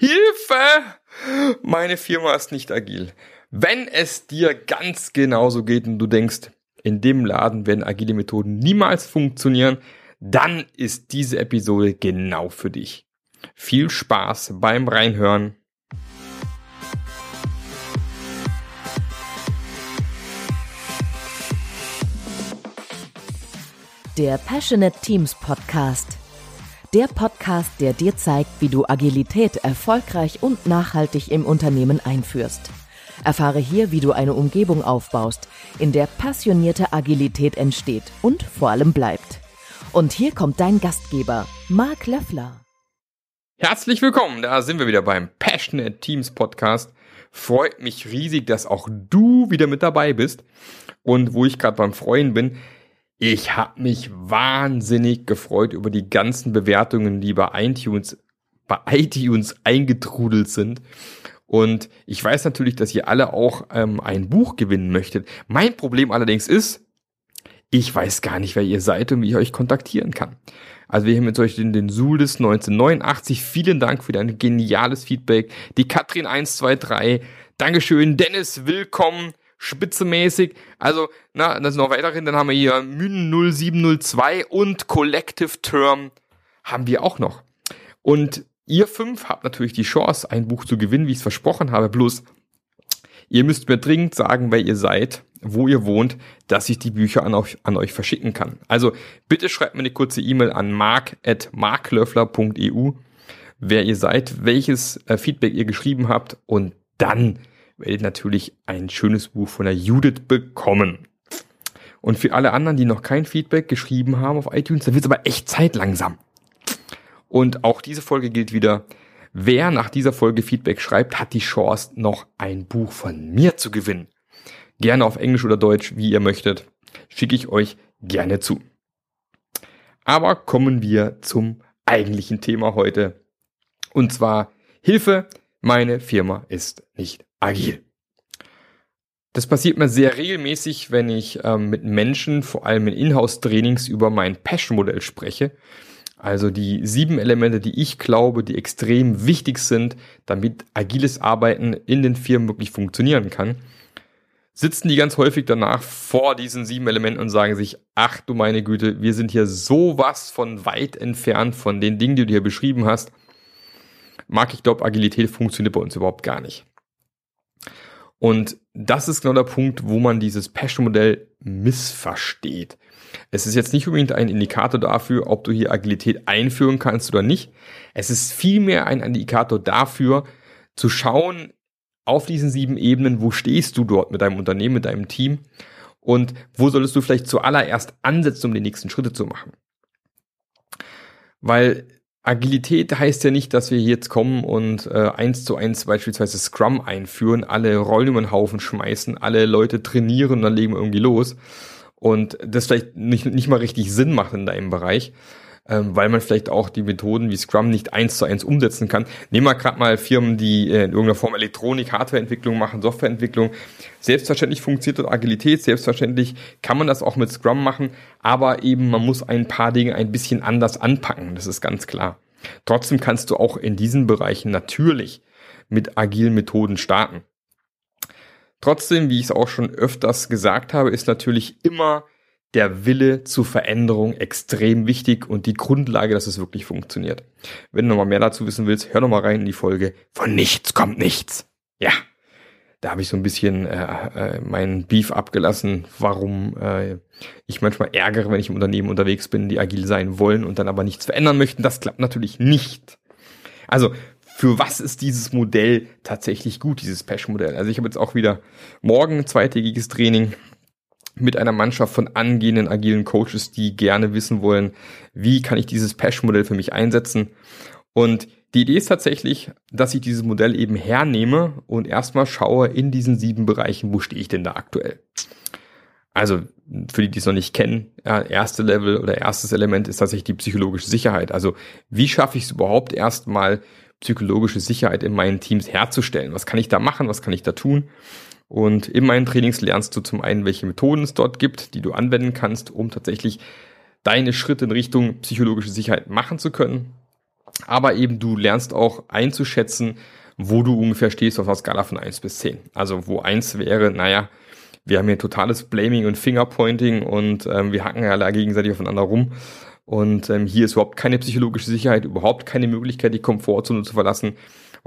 Hilfe! Meine Firma ist nicht agil. Wenn es dir ganz genauso geht und du denkst, in dem Laden werden agile Methoden niemals funktionieren, dann ist diese Episode genau für dich. Viel Spaß beim Reinhören. Der Passionate Teams Podcast. Der Podcast, der dir zeigt, wie du Agilität erfolgreich und nachhaltig im Unternehmen einführst. Erfahre hier, wie du eine Umgebung aufbaust, in der passionierte Agilität entsteht und vor allem bleibt. Und hier kommt dein Gastgeber, Marc Löffler. Herzlich willkommen, da sind wir wieder beim Passionate Teams Podcast. Freut mich riesig, dass auch du wieder mit dabei bist. Und wo ich gerade beim Freuen bin, ich habe mich wahnsinnig gefreut über die ganzen Bewertungen, die bei iTunes, bei iTunes eingetrudelt sind. Und ich weiß natürlich, dass ihr alle auch ähm, ein Buch gewinnen möchtet. Mein Problem allerdings ist, ich weiß gar nicht, wer ihr seid und wie ich euch kontaktieren kann. Also wir haben jetzt euch den, den Sulis 1989. Vielen Dank für dein geniales Feedback. Die Katrin 123. Dankeschön. Dennis, willkommen spitzemäßig. Also, na, das sind noch weiterhin. Dann haben wir hier Mün 0702 und Collective Term haben wir auch noch. Und ihr fünf habt natürlich die Chance, ein Buch zu gewinnen, wie ich es versprochen habe. Bloß, ihr müsst mir dringend sagen, wer ihr seid, wo ihr wohnt, dass ich die Bücher an euch, an euch verschicken kann. Also, bitte schreibt mir eine kurze E-Mail an mark.marklöffler.eu, wer ihr seid, welches äh, Feedback ihr geschrieben habt und dann werdet natürlich ein schönes Buch von der Judith bekommen. Und für alle anderen, die noch kein Feedback geschrieben haben auf iTunes, da wird es aber echt Zeit langsam. Und auch diese Folge gilt wieder. Wer nach dieser Folge Feedback schreibt, hat die Chance, noch ein Buch von mir zu gewinnen. Gerne auf Englisch oder Deutsch, wie ihr möchtet. Schicke ich euch gerne zu. Aber kommen wir zum eigentlichen Thema heute. Und zwar Hilfe, meine Firma ist nicht agil. Das passiert mir sehr regelmäßig, wenn ich ähm, mit Menschen, vor allem in Inhouse-Trainings, über mein Passion-Modell spreche. Also die sieben Elemente, die ich glaube, die extrem wichtig sind, damit agiles Arbeiten in den Firmen wirklich funktionieren kann, sitzen die ganz häufig danach vor diesen sieben Elementen und sagen sich, ach du meine Güte, wir sind hier sowas von weit entfernt von den Dingen, die du hier beschrieben hast. Marc, ich glaube, Agilität funktioniert bei uns überhaupt gar nicht. Und das ist genau der Punkt, wo man dieses Passion-Modell missversteht. Es ist jetzt nicht unbedingt ein Indikator dafür, ob du hier Agilität einführen kannst oder nicht. Es ist vielmehr ein Indikator dafür, zu schauen auf diesen sieben Ebenen, wo stehst du dort mit deinem Unternehmen, mit deinem Team und wo solltest du vielleicht zuallererst ansetzen, um die nächsten Schritte zu machen. Weil Agilität heißt ja nicht, dass wir jetzt kommen und äh, eins zu eins beispielsweise Scrum einführen, alle Rollen über den Haufen schmeißen, alle Leute trainieren, dann legen wir irgendwie los. Und das vielleicht nicht, nicht mal richtig Sinn macht in deinem Bereich, ähm, weil man vielleicht auch die Methoden wie Scrum nicht eins zu eins umsetzen kann. Nehmen wir gerade mal Firmen, die äh, in irgendeiner Form Elektronik, Hardwareentwicklung machen, Softwareentwicklung. Selbstverständlich funktioniert dort Agilität, selbstverständlich kann man das auch mit Scrum machen, aber eben man muss ein paar Dinge ein bisschen anders anpacken, das ist ganz klar. Trotzdem kannst du auch in diesen Bereichen natürlich mit agilen Methoden starten. Trotzdem, wie ich es auch schon öfters gesagt habe, ist natürlich immer der Wille zur Veränderung extrem wichtig und die Grundlage, dass es wirklich funktioniert. Wenn du nochmal mehr dazu wissen willst, hör nochmal rein in die Folge Von nichts kommt nichts. Ja, da habe ich so ein bisschen äh, äh, meinen Beef abgelassen, warum äh, ich manchmal ärgere, wenn ich im Unternehmen unterwegs bin, die agil sein wollen und dann aber nichts verändern möchten. Das klappt natürlich nicht. Also für was ist dieses Modell tatsächlich gut, dieses Pesh-Modell? Also ich habe jetzt auch wieder morgen ein zweitägiges Training mit einer Mannschaft von angehenden agilen Coaches, die gerne wissen wollen, wie kann ich dieses Pesh-Modell für mich einsetzen. Und die Idee ist tatsächlich, dass ich dieses Modell eben hernehme und erstmal schaue in diesen sieben Bereichen, wo stehe ich denn da aktuell. Also für die, die es noch nicht kennen, ja, erste Level oder erstes Element ist tatsächlich die psychologische Sicherheit. Also wie schaffe ich es überhaupt erstmal psychologische Sicherheit in meinen Teams herzustellen? Was kann ich da machen? Was kann ich da tun? Und in meinen Trainings lernst du zum einen, welche Methoden es dort gibt, die du anwenden kannst, um tatsächlich deine Schritte in Richtung psychologische Sicherheit machen zu können. aber eben du lernst auch einzuschätzen, wo du ungefähr stehst auf einer Skala von 1 bis 10. Also wo 1 wäre, naja, wir haben hier totales Blaming und Fingerpointing und ähm, wir hacken ja alle gegenseitig aufeinander rum. Und ähm, hier ist überhaupt keine psychologische Sicherheit, überhaupt keine Möglichkeit, die Komfortzone zu verlassen.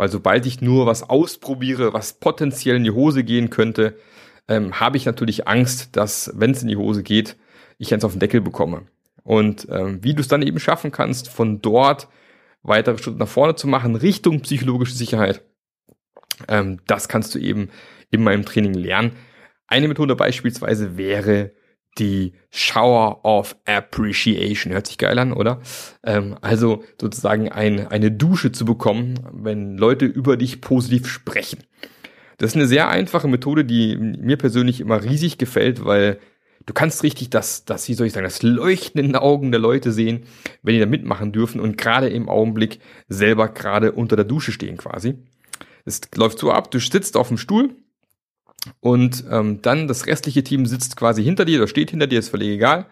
Weil sobald ich nur was ausprobiere, was potenziell in die Hose gehen könnte, ähm, habe ich natürlich Angst, dass, wenn es in die Hose geht, ich eins auf den Deckel bekomme. Und ähm, wie du es dann eben schaffen kannst, von dort weitere Schritte nach vorne zu machen, Richtung psychologische Sicherheit, ähm, das kannst du eben in meinem Training lernen. Eine Methode beispielsweise wäre die Shower of Appreciation. Hört sich geil an, oder? Ähm, also sozusagen ein, eine Dusche zu bekommen, wenn Leute über dich positiv sprechen. Das ist eine sehr einfache Methode, die mir persönlich immer riesig gefällt, weil du kannst richtig das, das, wie soll ich sagen, das Leuchten in den Augen der Leute sehen, wenn die da mitmachen dürfen und gerade im Augenblick selber gerade unter der Dusche stehen quasi. Es läuft so ab, du sitzt auf dem Stuhl und ähm, dann das restliche Team sitzt quasi hinter dir oder steht hinter dir, ist völlig egal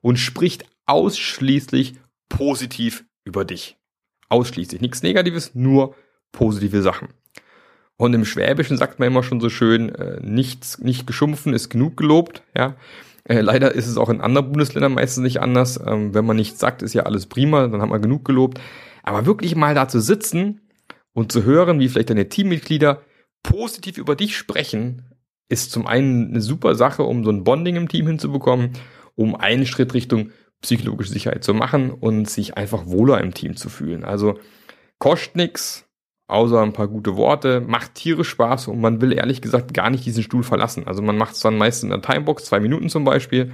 und spricht ausschließlich positiv über dich. Ausschließlich. Nichts Negatives, nur positive Sachen. Und im Schwäbischen sagt man immer schon so schön, äh, nichts, nicht geschumpfen ist genug gelobt, ja. Äh, leider ist es auch in anderen Bundesländern meistens nicht anders. Ähm, wenn man nichts sagt, ist ja alles prima, dann hat man genug gelobt. Aber wirklich mal da zu sitzen und zu hören, wie vielleicht deine Teammitglieder positiv über dich sprechen, ist zum einen eine super Sache, um so ein Bonding im Team hinzubekommen, um einen Schritt Richtung psychologische Sicherheit zu machen und sich einfach wohler im Team zu fühlen. Also kostet nix, außer ein paar gute Worte, macht tierisch Spaß und man will ehrlich gesagt gar nicht diesen Stuhl verlassen. Also man macht es dann meistens in der Timebox, zwei Minuten zum Beispiel.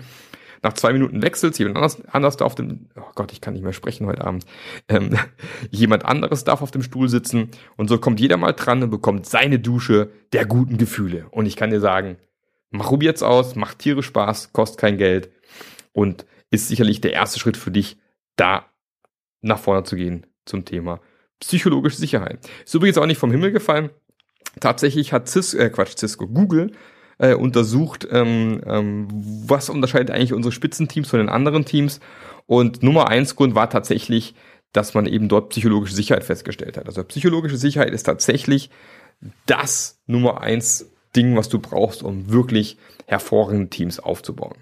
Nach zwei Minuten wechselt jemand anders, anders da auf dem, oh Gott, ich kann nicht mehr sprechen heute Abend. Ähm, jemand anderes darf auf dem Stuhl sitzen und so kommt jeder mal dran und bekommt seine Dusche der guten Gefühle. Und ich kann dir sagen, mach probiert's aus, macht tierisch Spaß, kostet kein Geld und ist sicherlich der erste Schritt für dich, da nach vorne zu gehen zum Thema psychologische Sicherheit. Ist übrigens auch nicht vom Himmel gefallen. Tatsächlich hat Cisco, äh Quatsch, Cisco, Google äh, untersucht, ähm, ähm, was unterscheidet eigentlich unsere Spitzenteams von den anderen Teams. Und Nummer eins Grund war tatsächlich, dass man eben dort psychologische Sicherheit festgestellt hat. Also psychologische Sicherheit ist tatsächlich das Nummer eins Ding, was du brauchst, um wirklich hervorragende Teams aufzubauen.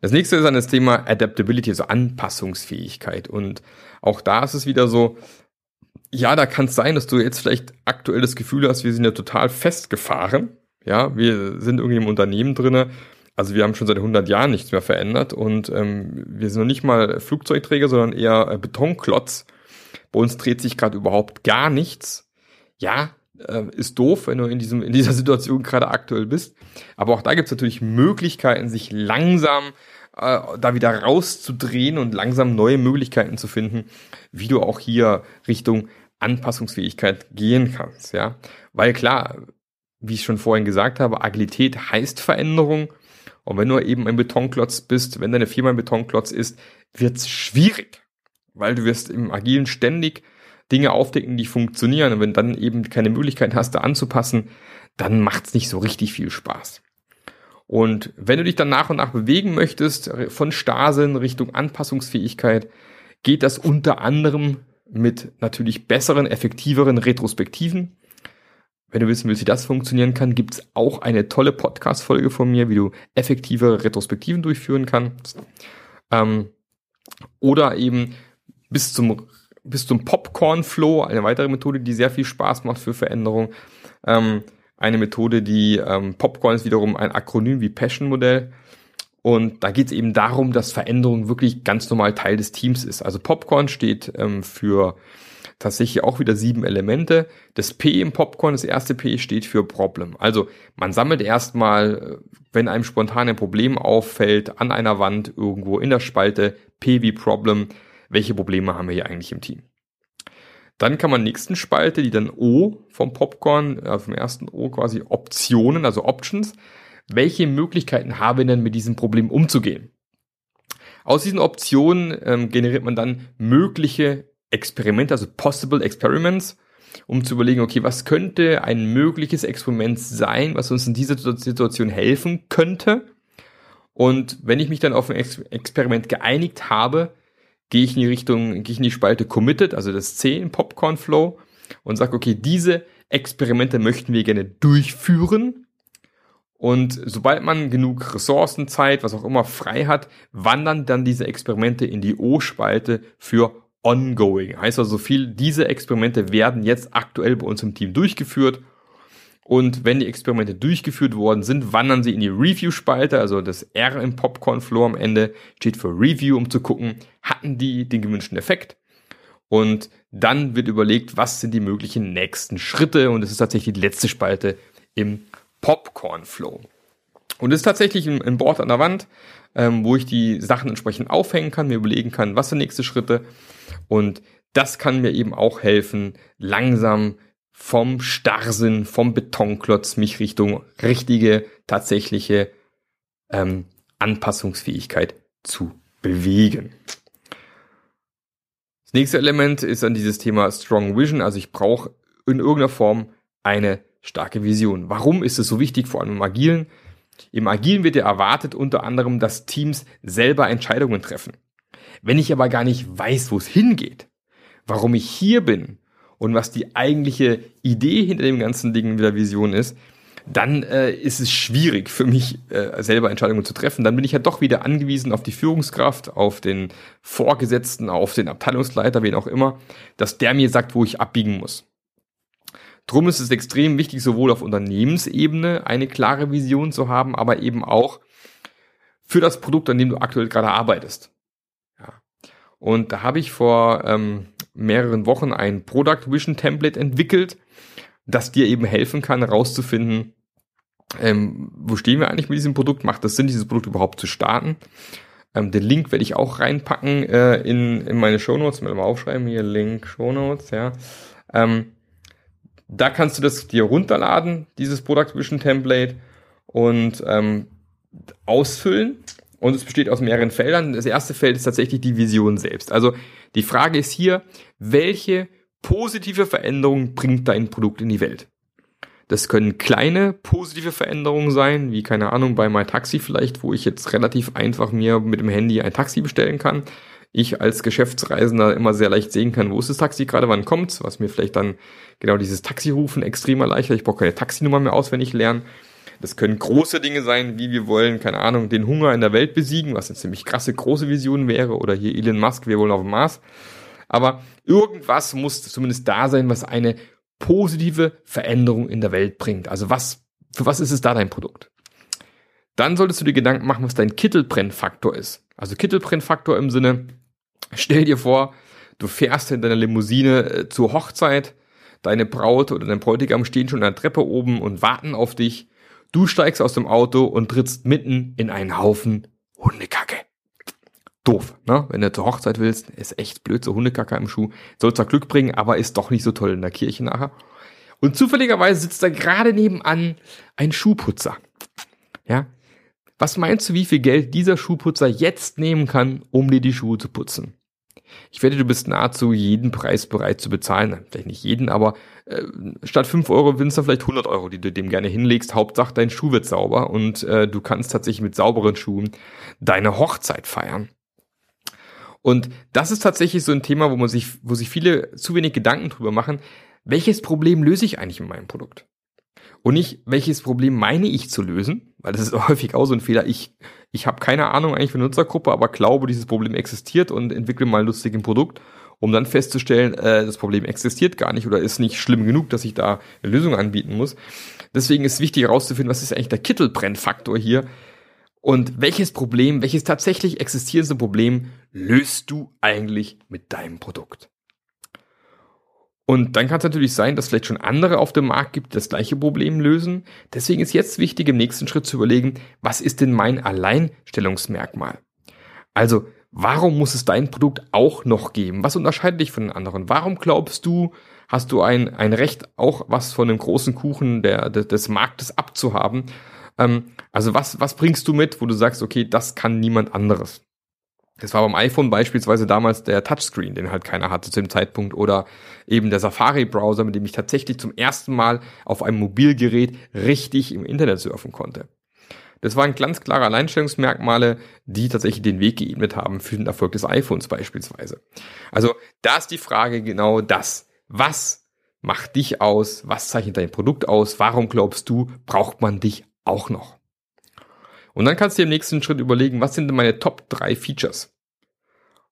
Das nächste ist dann das Thema Adaptability, also Anpassungsfähigkeit. Und auch da ist es wieder so, ja, da kann es sein, dass du jetzt vielleicht aktuell das Gefühl hast, wir sind ja total festgefahren. Ja, wir sind irgendwie im Unternehmen drinne. Also wir haben schon seit 100 Jahren nichts mehr verändert und ähm, wir sind noch nicht mal Flugzeugträger, sondern eher äh, Betonklotz. Bei uns dreht sich gerade überhaupt gar nichts. Ja, äh, ist doof, wenn du in, diesem, in dieser Situation gerade aktuell bist. Aber auch da gibt es natürlich Möglichkeiten, sich langsam äh, da wieder rauszudrehen und langsam neue Möglichkeiten zu finden, wie du auch hier Richtung Anpassungsfähigkeit gehen kannst. Ja, weil klar, wie ich schon vorhin gesagt habe, Agilität heißt Veränderung. Und wenn du eben ein Betonklotz bist, wenn deine Firma ein Betonklotz ist, wird es schwierig, weil du wirst im Agilen ständig Dinge aufdecken, die funktionieren. Und wenn dann eben keine Möglichkeit hast, da anzupassen, dann macht es nicht so richtig viel Spaß. Und wenn du dich dann nach und nach bewegen möchtest, von Stasen Richtung Anpassungsfähigkeit, geht das unter anderem mit natürlich besseren, effektiveren Retrospektiven. Wenn du wissen willst, wie das funktionieren kann, gibt es auch eine tolle Podcast-Folge von mir, wie du effektive Retrospektiven durchführen kannst. Ähm, oder eben bis zum bis zum Popcorn Flow, eine weitere Methode, die sehr viel Spaß macht für Veränderung. Ähm, eine Methode, die ähm, Popcorn ist wiederum ein Akronym wie Passion Modell. Und da geht es eben darum, dass Veränderung wirklich ganz normal Teil des Teams ist. Also Popcorn steht ähm, für tatsächlich auch wieder sieben Elemente. Das P im Popcorn, das erste P steht für Problem. Also man sammelt erstmal, wenn einem spontan ein Problem auffällt, an einer Wand irgendwo in der Spalte P wie Problem, welche Probleme haben wir hier eigentlich im Team. Dann kann man nächsten Spalte, die dann O vom Popcorn, äh, vom ersten O quasi Optionen, also Options. Welche Möglichkeiten haben wir denn mit diesem Problem umzugehen? Aus diesen Optionen ähm, generiert man dann mögliche Experimente, also possible experiments, um zu überlegen, okay, was könnte ein mögliches Experiment sein, was uns in dieser Situation helfen könnte? Und wenn ich mich dann auf ein Experiment geeinigt habe, gehe ich in die Richtung, gehe ich in die Spalte Committed, also das C im Popcorn Flow und sage, okay, diese Experimente möchten wir gerne durchführen. Und sobald man genug Ressourcen, Zeit, was auch immer frei hat, wandern dann diese Experimente in die O-Spalte für ongoing. Heißt also viel, diese Experimente werden jetzt aktuell bei uns im Team durchgeführt. Und wenn die Experimente durchgeführt worden sind, wandern sie in die Review-Spalte, also das R im Popcorn-Flow am Ende steht für Review, um zu gucken, hatten die den gewünschten Effekt? Und dann wird überlegt, was sind die möglichen nächsten Schritte? Und es ist tatsächlich die letzte Spalte im Popcorn-Flow. Und es ist tatsächlich ein Board an der Wand, ähm, wo ich die Sachen entsprechend aufhängen kann, mir überlegen kann, was sind nächste Schritte. Und das kann mir eben auch helfen, langsam vom Starrsinn, vom Betonklotz mich Richtung richtige, tatsächliche ähm, Anpassungsfähigkeit zu bewegen. Das nächste Element ist dann dieses Thema Strong Vision. Also ich brauche in irgendeiner Form eine starke Vision. Warum ist es so wichtig, vor allem im Agilen? Im Agilen wird ja erwartet unter anderem, dass Teams selber Entscheidungen treffen. Wenn ich aber gar nicht weiß, wo es hingeht, warum ich hier bin und was die eigentliche Idee hinter dem ganzen Ding mit der Vision ist, dann äh, ist es schwierig für mich äh, selber Entscheidungen zu treffen. Dann bin ich ja doch wieder angewiesen auf die Führungskraft, auf den Vorgesetzten, auf den Abteilungsleiter, wen auch immer, dass der mir sagt, wo ich abbiegen muss. Drum ist es extrem wichtig, sowohl auf Unternehmensebene eine klare Vision zu haben, aber eben auch für das Produkt, an dem du aktuell gerade arbeitest. Ja. Und da habe ich vor ähm, mehreren Wochen ein Product Vision Template entwickelt, das dir eben helfen kann, herauszufinden, ähm, wo stehen wir eigentlich mit diesem Produkt? Macht das Sinn, dieses Produkt überhaupt zu starten? Ähm, den Link werde ich auch reinpacken äh, in, in meine Shownotes, mal aufschreiben hier, Link, Shownotes, ja. Ähm, da kannst du das dir runterladen, dieses Product Vision Template und ähm, ausfüllen. Und es besteht aus mehreren Feldern. Das erste Feld ist tatsächlich die Vision selbst. Also die Frage ist hier, welche positive Veränderung bringt dein Produkt in die Welt? Das können kleine positive Veränderungen sein, wie keine Ahnung bei MyTaxi vielleicht, wo ich jetzt relativ einfach mir mit dem Handy ein Taxi bestellen kann. Ich als Geschäftsreisender immer sehr leicht sehen kann, wo ist das Taxi gerade, wann kommt's, was mir vielleicht dann genau dieses Taxirufen extrem erleichtert. Ich brauche keine Taxinummer mehr auswendig lernen. Das können große Dinge sein, wie wir wollen, keine Ahnung, den Hunger in der Welt besiegen, was eine ziemlich krasse große Vision wäre, oder hier Elon Musk, wir wollen auf dem Mars. Aber irgendwas muss zumindest da sein, was eine positive Veränderung in der Welt bringt. Also was, für was ist es da dein Produkt? Dann solltest du dir Gedanken machen, was dein Kittelbrennfaktor ist. Also Kittelbrennfaktor im Sinne, stell dir vor, du fährst in deiner Limousine äh, zur Hochzeit, deine Braut oder dein Bräutigam stehen schon an der Treppe oben und warten auf dich. Du steigst aus dem Auto und trittst mitten in einen Haufen Hundekacke doof, ne? Wenn du zur Hochzeit willst, ist echt blöd, so Hundekacker im Schuh. Soll zwar Glück bringen, aber ist doch nicht so toll in der Kirche nachher. Und zufälligerweise sitzt da gerade nebenan ein Schuhputzer. Ja? Was meinst du, wie viel Geld dieser Schuhputzer jetzt nehmen kann, um dir die Schuhe zu putzen? Ich wette, du bist nahezu jeden Preis bereit zu bezahlen. Vielleicht nicht jeden, aber äh, statt 5 Euro sind es dann vielleicht 100 Euro, die du dem gerne hinlegst. Hauptsache, dein Schuh wird sauber und äh, du kannst tatsächlich mit sauberen Schuhen deine Hochzeit feiern. Und das ist tatsächlich so ein Thema, wo man sich, wo sich viele zu wenig Gedanken drüber machen. Welches Problem löse ich eigentlich mit meinem Produkt? Und nicht, welches Problem meine ich zu lösen, weil das ist häufig auch so ein Fehler. Ich, ich habe keine Ahnung eigentlich für Nutzergruppe, aber glaube, dieses Problem existiert und entwickle mal ein lustiges Produkt, um dann festzustellen, äh, das Problem existiert gar nicht oder ist nicht schlimm genug, dass ich da eine Lösung anbieten muss. Deswegen ist wichtig herauszufinden, was ist eigentlich der Kittelbrennfaktor hier, und welches Problem, welches tatsächlich existierende Problem löst du eigentlich mit deinem Produkt? Und dann kann es natürlich sein, dass vielleicht schon andere auf dem Markt gibt, die das gleiche Problem lösen. Deswegen ist jetzt wichtig, im nächsten Schritt zu überlegen, was ist denn mein Alleinstellungsmerkmal? Also, warum muss es dein Produkt auch noch geben? Was unterscheidet dich von den anderen? Warum glaubst du, hast du ein, ein Recht, auch was von dem großen Kuchen der, des Marktes abzuhaben? Ähm, also was, was bringst du mit, wo du sagst, okay, das kann niemand anderes? Das war beim iPhone beispielsweise damals der Touchscreen, den halt keiner hatte zu dem Zeitpunkt, oder eben der Safari-Browser, mit dem ich tatsächlich zum ersten Mal auf einem Mobilgerät richtig im Internet surfen konnte. Das waren ganz klare Alleinstellungsmerkmale, die tatsächlich den Weg geebnet haben für den Erfolg des iPhones beispielsweise. Also da ist die Frage genau das. Was macht dich aus? Was zeichnet dein Produkt aus? Warum glaubst du, braucht man dich auch noch? Und dann kannst du dir im nächsten Schritt überlegen, was sind denn meine Top 3 Features?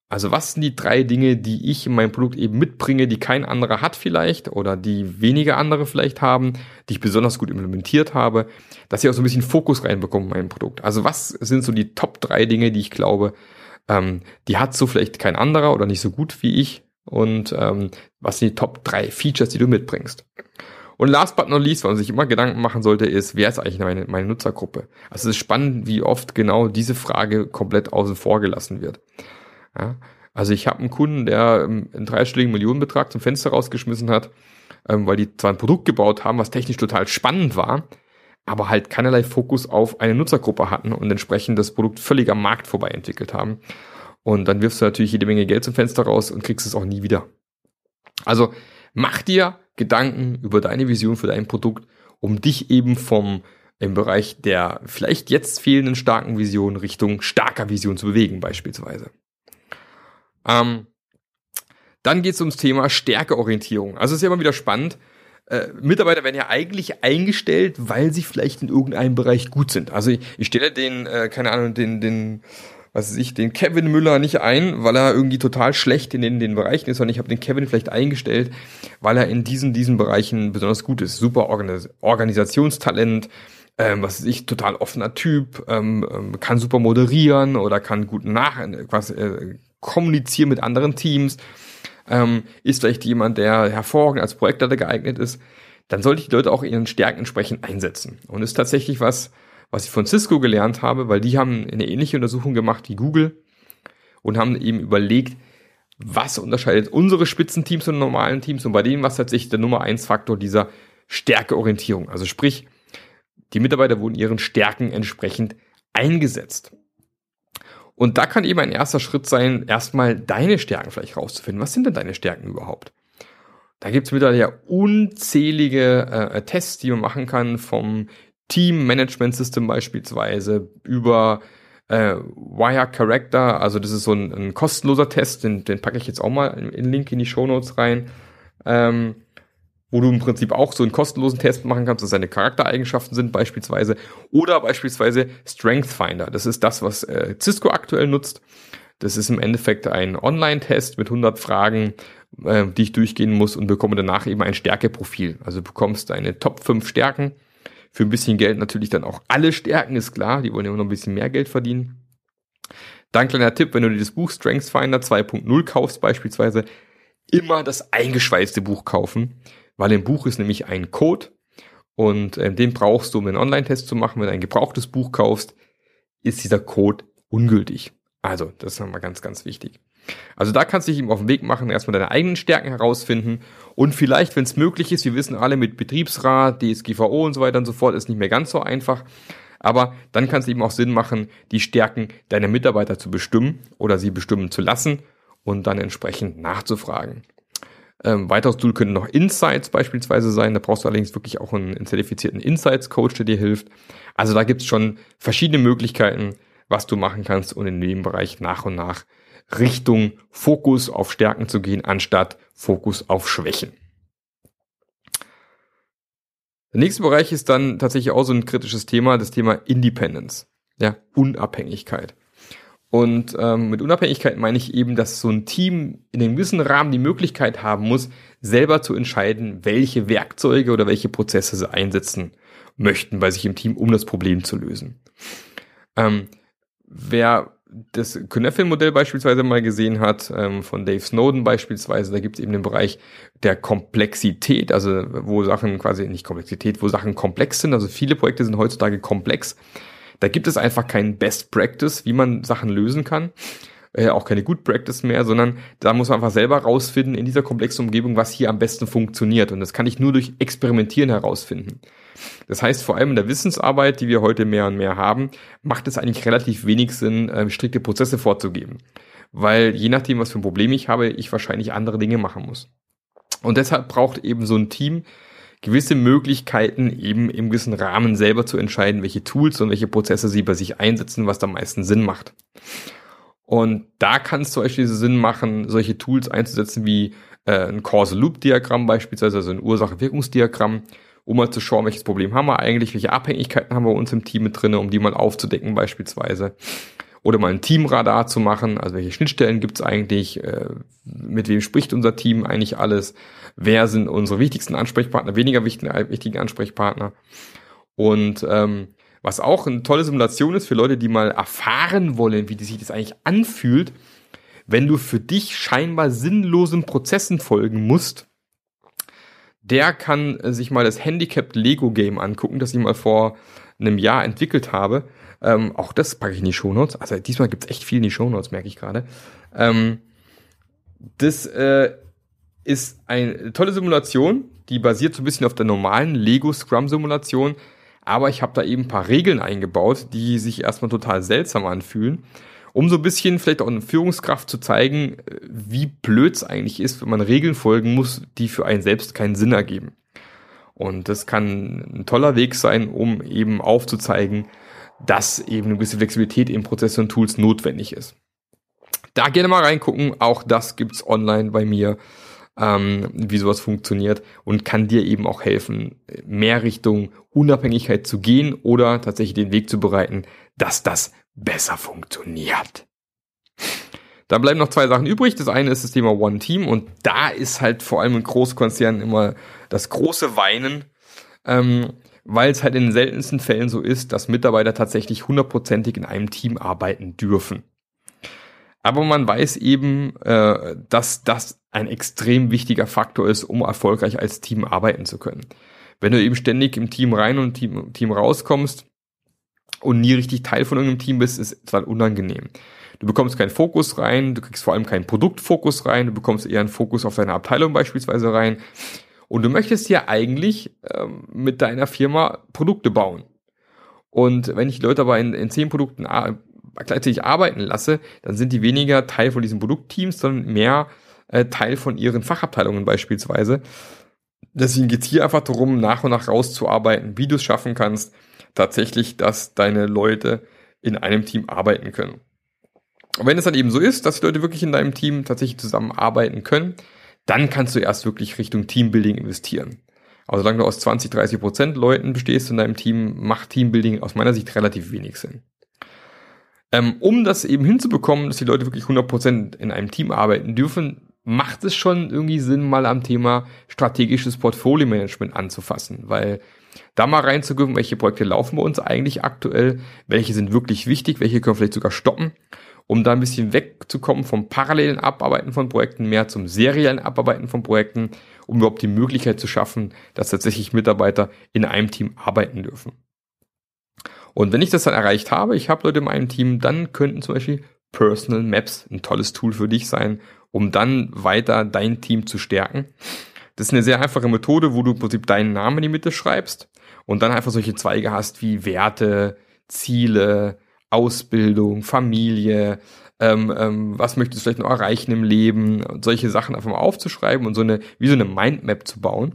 Also was sind die drei Dinge, die ich in meinem Produkt eben mitbringe, die kein anderer hat vielleicht oder die wenige andere vielleicht haben, die ich besonders gut implementiert habe, dass ich auch so ein bisschen Fokus reinbekomme in mein Produkt. Also was sind so die Top drei Dinge, die ich glaube, ähm, die hat so vielleicht kein anderer oder nicht so gut wie ich und ähm, was sind die Top drei Features, die du mitbringst. Und last but not least, was man sich immer Gedanken machen sollte, ist, wer ist eigentlich meine, meine Nutzergruppe? Also es ist spannend, wie oft genau diese Frage komplett außen vor gelassen wird. Ja? Also ich habe einen Kunden, der ähm, einen dreistelligen Millionenbetrag zum Fenster rausgeschmissen hat, ähm, weil die zwar ein Produkt gebaut haben, was technisch total spannend war, aber halt keinerlei Fokus auf eine Nutzergruppe hatten und entsprechend das Produkt völlig am Markt vorbei entwickelt haben. Und dann wirfst du natürlich jede Menge Geld zum Fenster raus und kriegst es auch nie wieder. Also mach dir Gedanken über deine Vision für dein Produkt, um dich eben vom im Bereich der vielleicht jetzt fehlenden starken Vision Richtung starker Vision zu bewegen beispielsweise. Ähm, dann geht es ums Thema Stärkeorientierung. Also es ist ja immer wieder spannend. Äh, Mitarbeiter werden ja eigentlich eingestellt, weil sie vielleicht in irgendeinem Bereich gut sind. Also ich, ich stelle den, äh, keine Ahnung, den, den, was weiß ich, den Kevin Müller nicht ein, weil er irgendwie total schlecht in den, den Bereichen ist, sondern ich habe den Kevin vielleicht eingestellt, weil er in diesen, diesen Bereichen besonders gut ist. Super Organis Organisationstalent, ähm, was weiß ich, total offener Typ, ähm, ähm kann super moderieren oder kann gut nach, was, äh, kommunizieren mit anderen Teams, ähm, ist vielleicht jemand, der hervorragend als Projektleiter geeignet ist, dann sollte ich die Leute auch ihren Stärken entsprechend einsetzen. Und ist tatsächlich was, was ich von Cisco gelernt habe, weil die haben eine ähnliche Untersuchung gemacht wie Google und haben eben überlegt, was unterscheidet unsere Spitzenteams von normalen Teams und bei denen war es tatsächlich der Nummer eins Faktor dieser Stärkeorientierung. Also sprich, die Mitarbeiter wurden ihren Stärken entsprechend eingesetzt. Und da kann eben ein erster Schritt sein, erstmal deine Stärken vielleicht rauszufinden. Was sind denn deine Stärken überhaupt? Da gibt es mittlerweile ja unzählige äh, Tests, die man machen kann, vom Team Management System beispielsweise über äh, Wire Character, also das ist so ein, ein kostenloser Test, den, den packe ich jetzt auch mal in, in Link in die Show Notes rein. Ähm, wo du im Prinzip auch so einen kostenlosen Test machen kannst, was seine Charaktereigenschaften sind beispielsweise. Oder beispielsweise Strength Finder. Das ist das, was äh, Cisco aktuell nutzt. Das ist im Endeffekt ein Online-Test mit 100 Fragen, äh, die ich durchgehen muss und bekomme danach eben ein Stärkeprofil. Also du bekommst deine Top 5 Stärken. Für ein bisschen Geld natürlich dann auch alle Stärken, ist klar. Die wollen immer noch ein bisschen mehr Geld verdienen. Dann kleiner Tipp, wenn du dir das Buch Strength Finder 2.0 kaufst beispielsweise, immer das eingeschweißte Buch kaufen weil im Buch ist nämlich ein Code und äh, den brauchst du, um einen Online-Test zu machen. Wenn du ein gebrauchtes Buch kaufst, ist dieser Code ungültig. Also, das ist nochmal ganz, ganz wichtig. Also da kannst du dich eben auf den Weg machen, erstmal deine eigenen Stärken herausfinden und vielleicht, wenn es möglich ist, wir wissen alle mit Betriebsrat, DSGVO und so weiter und so fort, ist nicht mehr ganz so einfach. Aber dann kann es eben auch Sinn machen, die Stärken deiner Mitarbeiter zu bestimmen oder sie bestimmen zu lassen und dann entsprechend nachzufragen. Ähm, weiteres Tool können noch Insights beispielsweise sein. Da brauchst du allerdings wirklich auch einen, einen zertifizierten Insights-Coach, der dir hilft. Also da gibt's schon verschiedene Möglichkeiten, was du machen kannst und in dem Bereich nach und nach Richtung Fokus auf Stärken zu gehen, anstatt Fokus auf Schwächen. Der nächste Bereich ist dann tatsächlich auch so ein kritisches Thema, das Thema Independence, ja, Unabhängigkeit. Und ähm, mit Unabhängigkeit meine ich eben, dass so ein Team in einem gewissen Rahmen die Möglichkeit haben muss, selber zu entscheiden, welche Werkzeuge oder welche Prozesse sie einsetzen möchten bei sich im Team, um das Problem zu lösen. Ähm, wer das Knöffel-Modell beispielsweise mal gesehen hat, ähm, von Dave Snowden beispielsweise, da gibt es eben den Bereich der Komplexität, also wo Sachen quasi nicht Komplexität, wo Sachen komplex sind. Also viele Projekte sind heutzutage komplex. Da gibt es einfach kein Best Practice, wie man Sachen lösen kann. Äh, auch keine Good Practice mehr, sondern da muss man einfach selber rausfinden in dieser komplexen Umgebung, was hier am besten funktioniert. Und das kann ich nur durch Experimentieren herausfinden. Das heißt, vor allem in der Wissensarbeit, die wir heute mehr und mehr haben, macht es eigentlich relativ wenig Sinn, äh, strikte Prozesse vorzugeben. Weil je nachdem, was für ein Problem ich habe, ich wahrscheinlich andere Dinge machen muss. Und deshalb braucht eben so ein Team gewisse Möglichkeiten, eben im gewissen Rahmen selber zu entscheiden, welche Tools und welche Prozesse sie bei sich einsetzen, was da am meisten Sinn macht. Und da kann es zum Beispiel Sinn machen, solche Tools einzusetzen wie äh, ein Causal-Loop-Diagramm beispielsweise, also ein Ursache-Wirkungsdiagramm, um mal zu schauen, welches Problem haben wir eigentlich, welche Abhängigkeiten haben wir uns im Team mit drin, um die mal aufzudecken beispielsweise. Oder mal ein Teamradar zu machen, also welche Schnittstellen gibt es eigentlich, äh, mit wem spricht unser Team eigentlich alles, wer sind unsere wichtigsten Ansprechpartner, weniger wichtigen, wichtigen Ansprechpartner. Und ähm, was auch eine tolle Simulation ist für Leute, die mal erfahren wollen, wie sich das eigentlich anfühlt, wenn du für dich scheinbar sinnlosen Prozessen folgen musst, der kann äh, sich mal das Handicapped Lego Game angucken, das ich mal vor einem Jahr entwickelt habe. Ähm, auch das packe ich in die Shownotes. Also diesmal gibt's echt viel in die Shownotes, merke ich gerade. Ähm, das äh, ist eine tolle Simulation, die basiert so ein bisschen auf der normalen Lego Scrum Simulation, aber ich habe da eben ein paar Regeln eingebaut, die sich erstmal total seltsam anfühlen um so ein bisschen vielleicht auch eine Führungskraft zu zeigen, wie blöd es eigentlich ist, wenn man Regeln folgen muss, die für einen selbst keinen Sinn ergeben. Und das kann ein toller Weg sein, um eben aufzuzeigen, dass eben eine gewisse Flexibilität in Prozessen und Tools notwendig ist. Da gerne mal reingucken, auch das gibt's online bei mir, ähm, wie sowas funktioniert und kann dir eben auch helfen, mehr Richtung Unabhängigkeit zu gehen oder tatsächlich den Weg zu bereiten, dass das besser funktioniert. Da bleiben noch zwei Sachen übrig. Das eine ist das Thema One Team und da ist halt vor allem in Großkonzernen immer das große Weinen, ähm, weil es halt in den seltensten Fällen so ist, dass Mitarbeiter tatsächlich hundertprozentig in einem Team arbeiten dürfen. Aber man weiß eben, äh, dass das ein extrem wichtiger Faktor ist, um erfolgreich als Team arbeiten zu können. Wenn du eben ständig im Team rein und Team, Team rauskommst, und nie richtig Teil von irgendeinem Team bist, ist dann unangenehm. Du bekommst keinen Fokus rein, du kriegst vor allem keinen Produktfokus rein, du bekommst eher einen Fokus auf deine Abteilung beispielsweise rein. Und du möchtest ja eigentlich ähm, mit deiner Firma Produkte bauen. Und wenn ich Leute aber in, in zehn Produkten gleichzeitig arbeiten lasse, dann sind die weniger Teil von diesen Produktteams, sondern mehr äh, Teil von ihren Fachabteilungen beispielsweise. Deswegen geht es hier einfach darum, nach und nach rauszuarbeiten, wie du es schaffen kannst, tatsächlich, dass deine Leute in einem Team arbeiten können. Und wenn es dann eben so ist, dass die Leute wirklich in deinem Team tatsächlich zusammenarbeiten können, dann kannst du erst wirklich Richtung Teambuilding investieren. Also solange du aus 20, 30 Prozent Leuten bestehst in deinem Team, macht Teambuilding aus meiner Sicht relativ wenig Sinn. Ähm, um das eben hinzubekommen, dass die Leute wirklich 100 Prozent in einem Team arbeiten dürfen, macht es schon irgendwie Sinn, mal am Thema strategisches Portfolio-Management anzufassen, weil da mal reinzugehen, welche Projekte laufen bei uns eigentlich aktuell, welche sind wirklich wichtig, welche können wir vielleicht sogar stoppen, um da ein bisschen wegzukommen vom parallelen Abarbeiten von Projekten, mehr zum seriellen Abarbeiten von Projekten, um überhaupt die Möglichkeit zu schaffen, dass tatsächlich Mitarbeiter in einem Team arbeiten dürfen. Und wenn ich das dann erreicht habe, ich habe Leute in meinem Team, dann könnten zum Beispiel Personal Maps ein tolles Tool für dich sein, um dann weiter dein Team zu stärken. Das ist eine sehr einfache Methode, wo du im Prinzip deinen Namen in die Mitte schreibst und dann einfach solche Zweige hast wie Werte, Ziele, Ausbildung, Familie, ähm, ähm, was möchtest du vielleicht noch erreichen im Leben und solche Sachen einfach mal aufzuschreiben und so eine, wie so eine Mindmap zu bauen.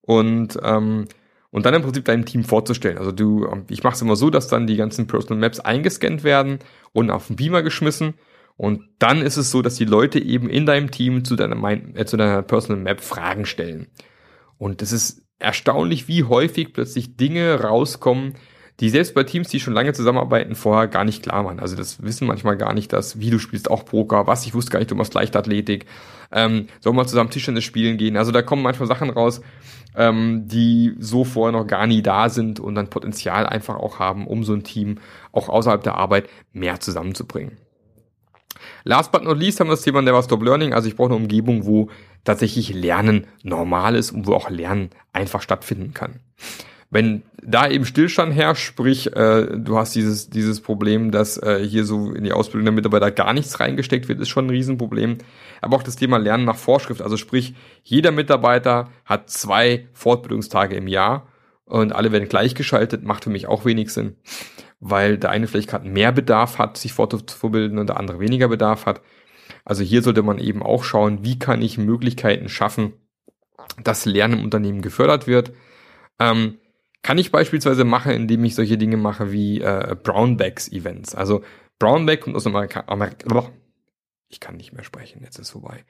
Und, ähm, und dann im Prinzip deinem Team vorzustellen. Also du, ich mache es immer so, dass dann die ganzen Personal Maps eingescannt werden und auf den Beamer geschmissen. Und dann ist es so, dass die Leute eben in deinem Team zu deiner, Mind, äh, zu deiner Personal Map Fragen stellen. Und das ist erstaunlich, wie häufig plötzlich Dinge rauskommen, die selbst bei Teams, die schon lange zusammenarbeiten, vorher gar nicht klar waren. Also das wissen manchmal gar nicht, dass, wie du spielst auch Poker, was, ich wusste gar nicht, du machst Leichtathletik, ähm, sollen wir zusammen Tischtennis spielen gehen. Also da kommen manchmal Sachen raus, ähm, die so vorher noch gar nie da sind und dann Potenzial einfach auch haben, um so ein Team auch außerhalb der Arbeit mehr zusammenzubringen. Last but not least haben wir das Thema Never Stop Learning. Also ich brauche eine Umgebung, wo tatsächlich Lernen normal ist und wo auch Lernen einfach stattfinden kann. Wenn da eben Stillstand herrscht, sprich, äh, du hast dieses, dieses Problem, dass äh, hier so in die Ausbildung der Mitarbeiter gar nichts reingesteckt wird, ist schon ein Riesenproblem. Aber auch das Thema Lernen nach Vorschrift, also sprich, jeder Mitarbeiter hat zwei Fortbildungstage im Jahr und alle werden gleichgeschaltet, macht für mich auch wenig Sinn, weil der eine vielleicht gerade mehr Bedarf hat, sich fortzubilden und der andere weniger Bedarf hat. Also hier sollte man eben auch schauen, wie kann ich Möglichkeiten schaffen, dass Lernen im Unternehmen gefördert wird. Ähm, kann ich beispielsweise machen, indem ich solche Dinge mache wie äh, Brownbacks-Events. Also Brownback kommt aus Amerika, Amerika ich kann nicht mehr sprechen, jetzt ist vorbei.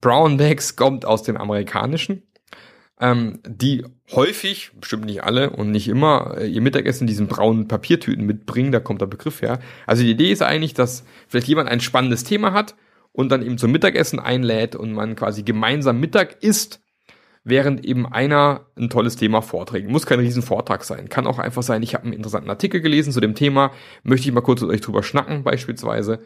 Brownbacks kommt aus dem Amerikanischen, ähm, die häufig, bestimmt nicht alle und nicht immer, äh, ihr Mittagessen in diesen braunen Papiertüten mitbringen, da kommt der Begriff her. Also die Idee ist eigentlich, dass vielleicht jemand ein spannendes Thema hat und dann eben zum Mittagessen einlädt und man quasi gemeinsam Mittag isst während eben einer ein tolles Thema vorträgt. Muss kein Riesenvortrag sein. Kann auch einfach sein, ich habe einen interessanten Artikel gelesen zu dem Thema, möchte ich mal kurz mit euch drüber schnacken beispielsweise.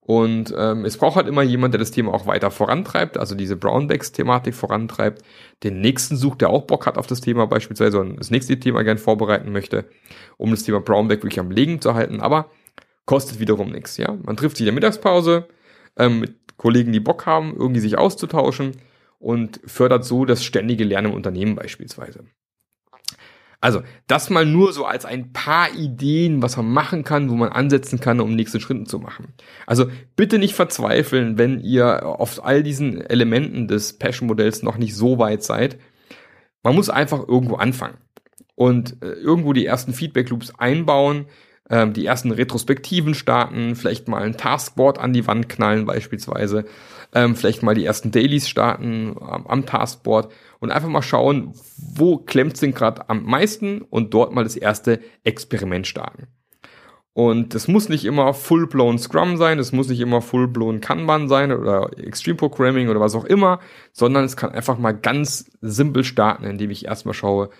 Und ähm, es braucht halt immer jemand, der das Thema auch weiter vorantreibt, also diese Brownbacks-Thematik vorantreibt, den nächsten sucht, der auch Bock hat auf das Thema beispielsweise und das nächste Thema gern vorbereiten möchte, um das Thema Brownback wirklich am Legen zu halten, aber kostet wiederum nichts. Ja, Man trifft sich in der Mittagspause ähm, mit Kollegen, die Bock haben, irgendwie sich auszutauschen und fördert so das ständige Lernen im Unternehmen beispielsweise. Also, das mal nur so als ein paar Ideen, was man machen kann, wo man ansetzen kann, um nächste Schritte zu machen. Also bitte nicht verzweifeln, wenn ihr auf all diesen Elementen des Passion-Modells noch nicht so weit seid. Man muss einfach irgendwo anfangen und äh, irgendwo die ersten Feedback-Loops einbauen, ähm, die ersten Retrospektiven starten, vielleicht mal ein Taskboard an die Wand knallen beispielsweise, ähm, vielleicht mal die ersten Dailies starten ähm, am Taskboard und einfach mal schauen, wo klemmt es denn gerade am meisten und dort mal das erste Experiment starten. Und es muss nicht immer full-blown Scrum sein, es muss nicht immer full-blown Kanban sein oder Extreme Programming oder was auch immer, sondern es kann einfach mal ganz simpel starten, indem ich erstmal schaue,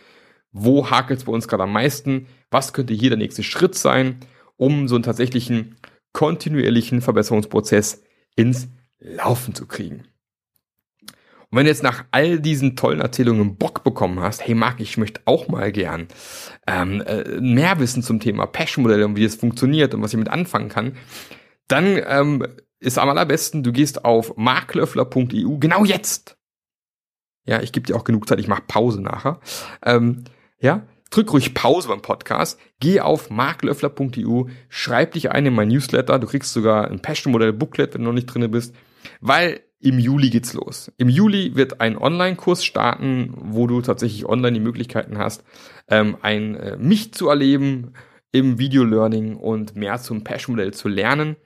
wo hakelt es bei uns gerade am meisten, was könnte hier der nächste Schritt sein, um so einen tatsächlichen kontinuierlichen Verbesserungsprozess ins Laufen zu kriegen. Und wenn du jetzt nach all diesen tollen Erzählungen Bock bekommen hast, hey Marc, ich möchte auch mal gern ähm, äh, mehr wissen zum Thema Passion-Modelle und wie es funktioniert und was ich mit anfangen kann, dann ähm, ist am allerbesten, du gehst auf marklöffler.eu, genau jetzt. Ja, ich gebe dir auch genug Zeit, ich mache Pause nachher. Ähm, ja, drück ruhig Pause beim Podcast, geh auf marklöffler.eu, schreib dich ein in mein Newsletter, du kriegst sogar ein Passion-Modell-Booklet, wenn du noch nicht drinne bist, weil im Juli geht's los. Im Juli wird ein Online-Kurs starten, wo du tatsächlich online die Möglichkeiten hast, ähm, ein äh, mich zu erleben im Video-Learning und mehr zum Passion-Modell zu lernen.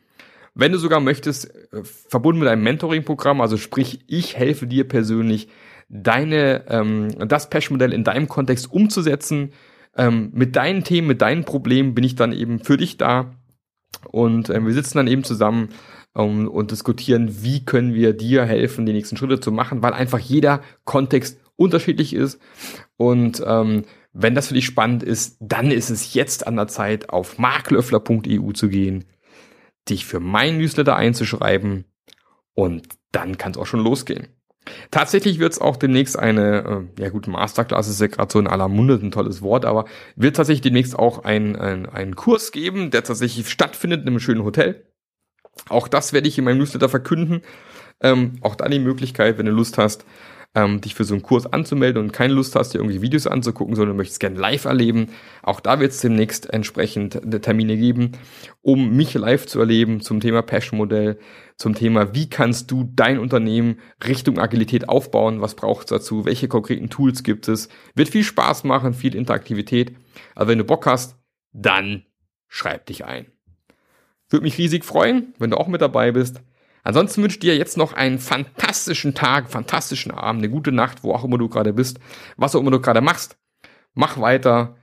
Wenn du sogar möchtest, äh, verbunden mit einem Mentoring-Programm, also sprich, ich helfe dir persönlich, deine, ähm, das Passion-Modell in deinem Kontext umzusetzen. Ähm, mit deinen Themen, mit deinen Problemen bin ich dann eben für dich da. Und äh, wir sitzen dann eben zusammen ähm, und diskutieren, wie können wir dir helfen, die nächsten Schritte zu machen, weil einfach jeder Kontext unterschiedlich ist. Und ähm, wenn das für dich spannend ist, dann ist es jetzt an der Zeit, auf marklöffler.eu zu gehen, dich für mein Newsletter einzuschreiben und dann kann es auch schon losgehen. Tatsächlich wird es auch demnächst eine, äh, ja gut, Masterclass ist ja gerade so in aller Munde ein tolles Wort, aber wird tatsächlich demnächst auch ein, ein, einen Kurs geben, der tatsächlich stattfindet in einem schönen Hotel. Auch das werde ich in meinem Newsletter verkünden. Ähm, auch da die Möglichkeit, wenn du Lust hast, ähm, dich für so einen Kurs anzumelden und keine Lust hast, dir irgendwie Videos anzugucken, sondern möchtest gerne live erleben. Auch da wird es demnächst entsprechend Termine geben, um mich live zu erleben zum Thema Passion-Modell, zum Thema, wie kannst du dein Unternehmen Richtung Agilität aufbauen, was braucht es dazu, welche konkreten Tools gibt es. Wird viel Spaß machen, viel Interaktivität. Also wenn du Bock hast, dann schreib dich ein. Würde mich riesig freuen, wenn du auch mit dabei bist. Ansonsten wünsche ich dir jetzt noch einen fantastischen Tag, fantastischen Abend, eine gute Nacht, wo auch immer du gerade bist, was auch immer du gerade machst. Mach weiter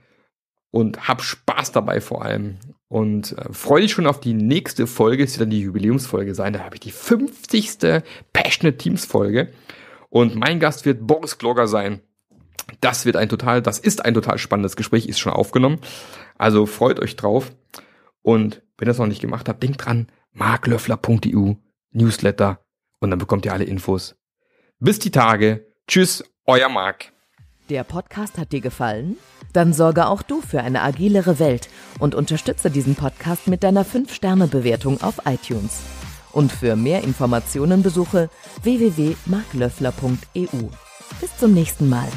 und hab Spaß dabei vor allem. Und äh, freue dich schon auf die nächste Folge, es wird dann die Jubiläumsfolge sein. Da habe ich die 50. Passionate Teams Folge. Und mein Gast wird Boris Glogger sein. Das wird ein total, das ist ein total spannendes Gespräch, ist schon aufgenommen. Also freut euch drauf. Und wenn ihr es noch nicht gemacht habt, denkt dran, marklöffler.eu Newsletter und dann bekommt ihr alle Infos. Bis die Tage. Tschüss, euer Marc. Der Podcast hat dir gefallen? Dann sorge auch du für eine agilere Welt und unterstütze diesen Podcast mit deiner 5-Sterne-Bewertung auf iTunes. Und für mehr Informationen besuche www.marklöffler.eu. Bis zum nächsten Mal.